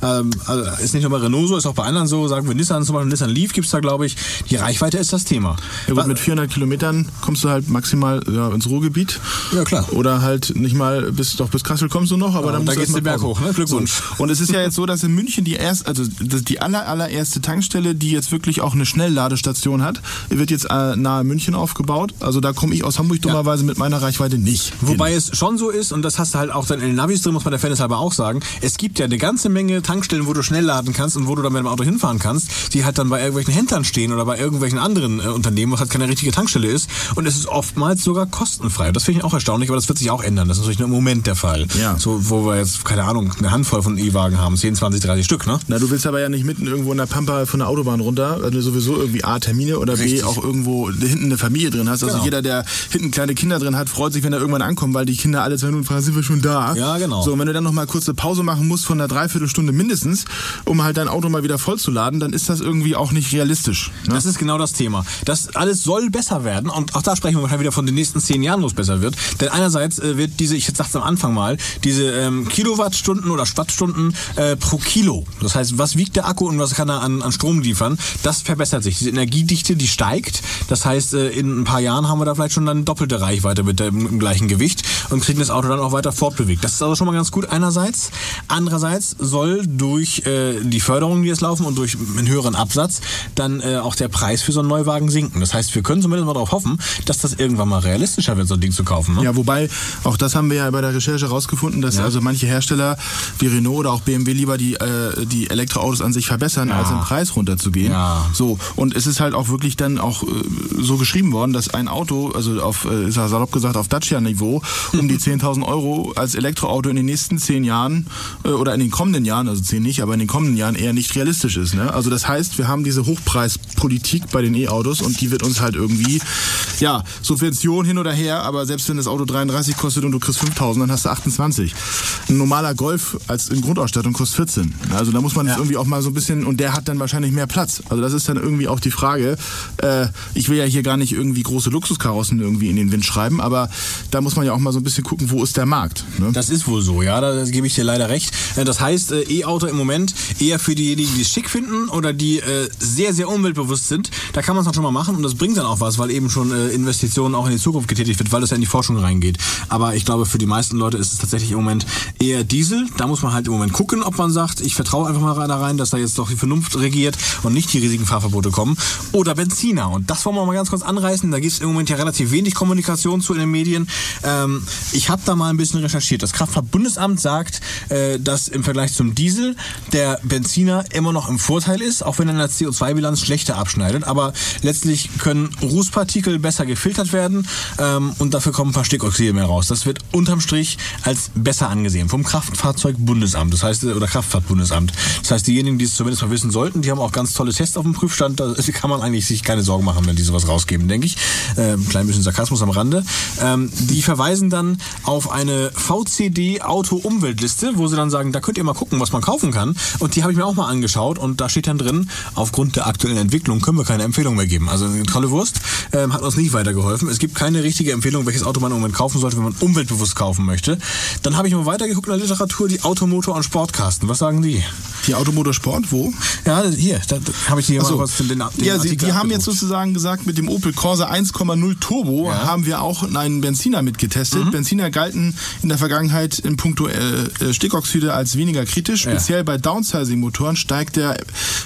Ähm, also ist nicht nur bei Renault so, ist auch bei anderen so, sagen wir Nissan zum Beispiel, Nissan Leaf gibt's da glaube ich. Die Reichweite ist das Thema. Ja, gut, mit 400 Kilometern kommst du halt maximal ja, ins Ruhrgebiet. Ja, klar. Oder halt nicht mal bis, doch bis Kassel kommst du noch, aber Ja, dann da musst du den Berg hoch, ne? Glückwunsch. So. Und es ist ja jetzt so, dass in München die erst, also die aller, allererste Tankstelle, die jetzt wirklich auch eine Schnellladestation hat, wird jetzt äh, nahe München aufgebaut. Also da komme ich aus Hamburg dummerweise mit meiner Reichweite nicht. Wobei hin. es schon so ist, und das hast du halt auch dann in den Navis drin, muss man der Fairness halber auch sagen, es gibt ja eine ganze Menge Tankstellen, wo du schnell laden kannst und wo du dann mit dem Auto hinfahren kannst, die halt dann bei irgendwelchen Händlern stehen oder bei irgendwelchen anderen äh, Unternehmen, was halt keine richtige Tankstelle ist. Und es ist oftmals sogar kostenfrei. Das finde ich auch erstaunlich, aber das wird sich auch ändern. Das ist natürlich nur im Moment der Fall. Ja. So, wo wir jetzt, keine Ahnung, eine Handvoll von E-Wagen haben, 10, 20, 30 Stück, ne? Na, du willst aber ja nicht mitten irgendwo in der Pampa von der Autobahn runter, weil du sowieso irgendwie A, Termine oder B, Richtig. auch irgendwo hinten eine Familie drin hast. Also Genau. jeder, der hinten kleine Kinder drin hat, freut sich, wenn er irgendwann ankommt, weil die Kinder alle zwei Minuten fragen, sind wir schon da? Ja, genau. So, wenn du dann noch mal kurze Pause machen musst von einer Dreiviertelstunde mindestens, um halt dein Auto mal wieder voll zu laden, dann ist das irgendwie auch nicht realistisch. Ne? Das ist genau das Thema. Das alles soll besser werden und auch da sprechen wir wahrscheinlich wieder von den nächsten zehn Jahren, wo es besser wird. Denn einerseits äh, wird diese, ich sag's am Anfang mal, diese ähm, Kilowattstunden oder Wattstunden äh, pro Kilo. Das heißt, was wiegt der Akku und was kann er an, an Strom liefern, das verbessert sich. Diese Energiedichte, die steigt. Das heißt, äh, in ein paar Jahren haben wir da vielleicht schon dann doppelte Reichweite mit dem, gleichen Gewicht und kriegen das Auto dann auch weiter fortbewegt. Das ist also schon mal ganz gut einerseits. Andererseits soll durch äh, die Förderungen, die jetzt laufen und durch einen höheren Absatz dann äh, auch der Preis für so einen Neuwagen sinken. Das heißt, wir können zumindest mal darauf hoffen, dass das irgendwann mal realistischer wird, so ein Ding zu kaufen. Ne? Ja, wobei, auch das haben wir ja bei der Recherche herausgefunden, dass also manche Hersteller wie Renault oder auch BMW lieber die, äh, die Elektroautos an sich verbessern, als im Preis runterzugehen. Ja. So, und es ist halt auch wirklich dann auch äh, so geschrieben worden, dass ein Auto, also auf, äh, ja salopp gesagt, auf Dacia-Niveau, um die 10.000 Euro als Elektroauto in den nächsten 10 Jahren äh, oder in den kommenden Jahren, also 10 nicht, aber in den kommenden Jahren eher nicht realistisch ist. Ne? Also das heißt, wir haben diese Hochpreispolitik bei den E-Autos und die wird uns halt irgendwie, ja, Subvention hin oder her, aber selbst wenn das Auto 33 kostet und du kriegst 5.000, dann hast du 28. Ein normaler Golf als in Grundausstattung kostet 14. Also da muss man jetzt irgendwie auch mal so ein bisschen, und der hat dann wahrscheinlich mehr Platz. Also das ist dann irgendwie auch die Frage, äh, ich will ja hier gar nicht irgendwie große Luxuskarossen irgendwie in den Wind schreiben, aber da muss man ja auch mal so ein bisschen gucken, wo ist der Markt. Ne? Das ist wohl so, ja, da gebe ich dir leider recht. Äh, Das heißt, äh, E-Auto im Moment eher für diejenigen, die es schick finden oder die äh, sehr, sehr umweltbewusst sind. Da kann man es dann schon mal machen und das bringt dann auch was, weil eben schon Investitionen auch in die Zukunft getätigt wird, weil es ja in die Forschung reingeht. Aber ich glaube, für die meisten Leute ist es tatsächlich im Moment eher Diesel. Da muss man halt im Moment gucken, ob man sagt, ich vertraue einfach mal da rein, dass da jetzt doch die Vernunft regiert und nicht die riesigen Fahrverbote kommen. Oder Benziner. Und das wollen wir mal ganz kurz anreißen. Da gibt es im Moment ja relativ wenig Kommunikation zu in den Medien. Ähm, ich habe da mal ein bisschen recherchiert. Das Kraftfahrtbundesamt sagt, äh, dass im Vergleich zum Diesel der Benziner immer noch im Vorteil ist, auch wenn er in der CO2-Bilanz schlechter abschneidet. Aber letztlich können Rußpartikel besser gefiltert werden ähm, und dafür kommen ein paar Stickoxide mehr raus. Das wird unterm Strich als besser angesehen vom Kraftfahrzeugbundesamt, das heißt, oder Kraftfahrtbundesamt. Das heißt, diejenigen, die es zumindest mal wissen sollten, die haben auch ganz tolle Tests auf dem Prüfstand. Da kann man eigentlich sich keine Sorgen machen, wenn die sowas rausgeben, denke ich. Ähm, klein bisschen Sarkasmus am Rande. Ähm, die verweisen dann auf eine VCD-Auto-Umweltliste, wo sie dann sagen, da könnt ihr mal gucken, was man kaufen kann. Und die habe ich mir auch mal angeschaut und da steht dann drin, aufgrund der aktuellen Entwicklung können wir keine Empfehlung mehr geben. Also eine tolle Wurst ähm, hat uns nicht weitergeholfen. Es gibt keine richtige Empfehlung, welches Auto man im Moment kaufen sollte, wenn man umweltbewusst kaufen möchte. Dann habe ich mal weitergeguckt in der Literatur, die Automotor und Sportkasten. Was sagen die? Die Automotorsport, wo? Ja, hier, da, da habe ich Ach so. mal was den, den ja, sie, die haben jetzt sozusagen gesagt, mit dem Opel Corsa 1,0 Turbo Ja. haben wir auch einen Benziner mitgetestet. Benziner galten in der Vergangenheit in puncto äh, äh, Stickoxide als weniger kritisch. Speziell bei Downsizing-Motoren steigt der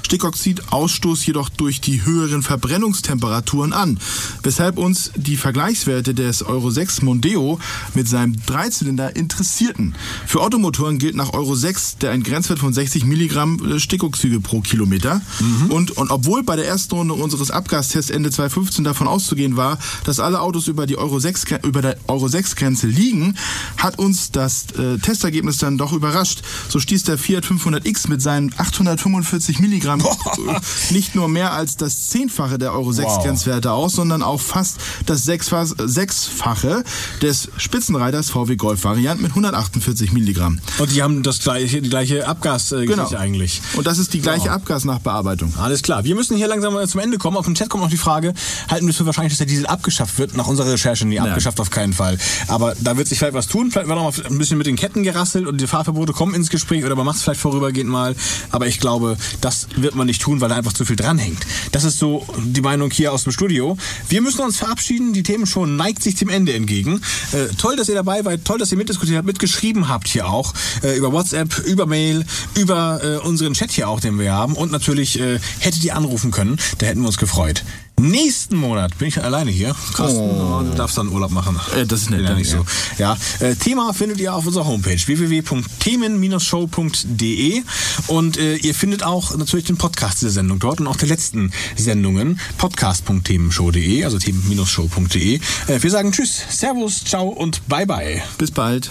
Stickoxidausstoß jedoch durch die höheren Verbrennungstemperaturen an, weshalb uns die Vergleichswerte des Euro 6 Mondeo mit seinem Dreizylinder interessierten. Für Automotoren gilt nach Euro 6 der ein Grenzwert von 60 Milligramm äh, Stickoxide pro Kilometer. Und, und obwohl bei der ersten Runde unseres Abgastests Ende 2015 davon auszugehen war, dass alle Autos über die Euro 6 Gren- über der Euro 6 Grenze liegen, hat uns das das äh, Testergebnis dann doch überrascht. So stieß der Fiat 500X mit seinen 845 Milligramm äh, nicht nur mehr als das Zehnfache der Euro 6 Wow. Grenzwerte aus, sondern auch fast das Sechsfa- Sechsfache des Spitzenreiters VW Golf Variant mit 148 Milligramm. Und die haben das gleiche, die gleiche Abgasgeschichte Genau. eigentlich. Und das ist die gleiche Abgasnachbearbeitung. Alles klar. Wir müssen hier langsam mal zum Ende kommen. Auf dem Chat kommt noch die Frage, halten wir es für wahrscheinlich, dass der Diesel abgeschafft wird? Nach unserer Recherche, nee, abgeschafft auf keinen Fall. Aber da wird sich vielleicht was tun. Vielleicht wird noch mal ein bisschen mit den Ketten gerasselt und die Fahrverbote kommen ins Gespräch oder man macht es vielleicht vorübergehend mal. Aber ich glaube, das wird man nicht tun, weil da einfach zu viel dranhängt. Das ist so die Meinung hier aus dem Studio. Wir müssen uns verabschieden. Die Themenshow neigt sich dem Ende entgegen. Äh, toll, dass ihr dabei wart. Toll, dass ihr mitdiskutiert habt, mitgeschrieben habt hier auch. Äh, über WhatsApp, über Mail, über äh, unseren Chat hier auch, den wir haben. Und natürlich äh, hättet ihr anrufen können. Da hätten wir uns gefreut. Nächsten Monat bin ich alleine hier. Carsten, oh. du darfst dann Urlaub machen. Äh, das ist nett, ja nicht so. Ja, äh, Thema findet ihr auf unserer Homepage www.themen-show.de und äh, ihr findet auch natürlich den Podcast dieser Sendung dort und auch der letzten Sendungen podcast.themenshow.de, also themen-show.de. Äh, wir sagen Tschüss, Servus, Ciao und Bye Bye. Bis bald.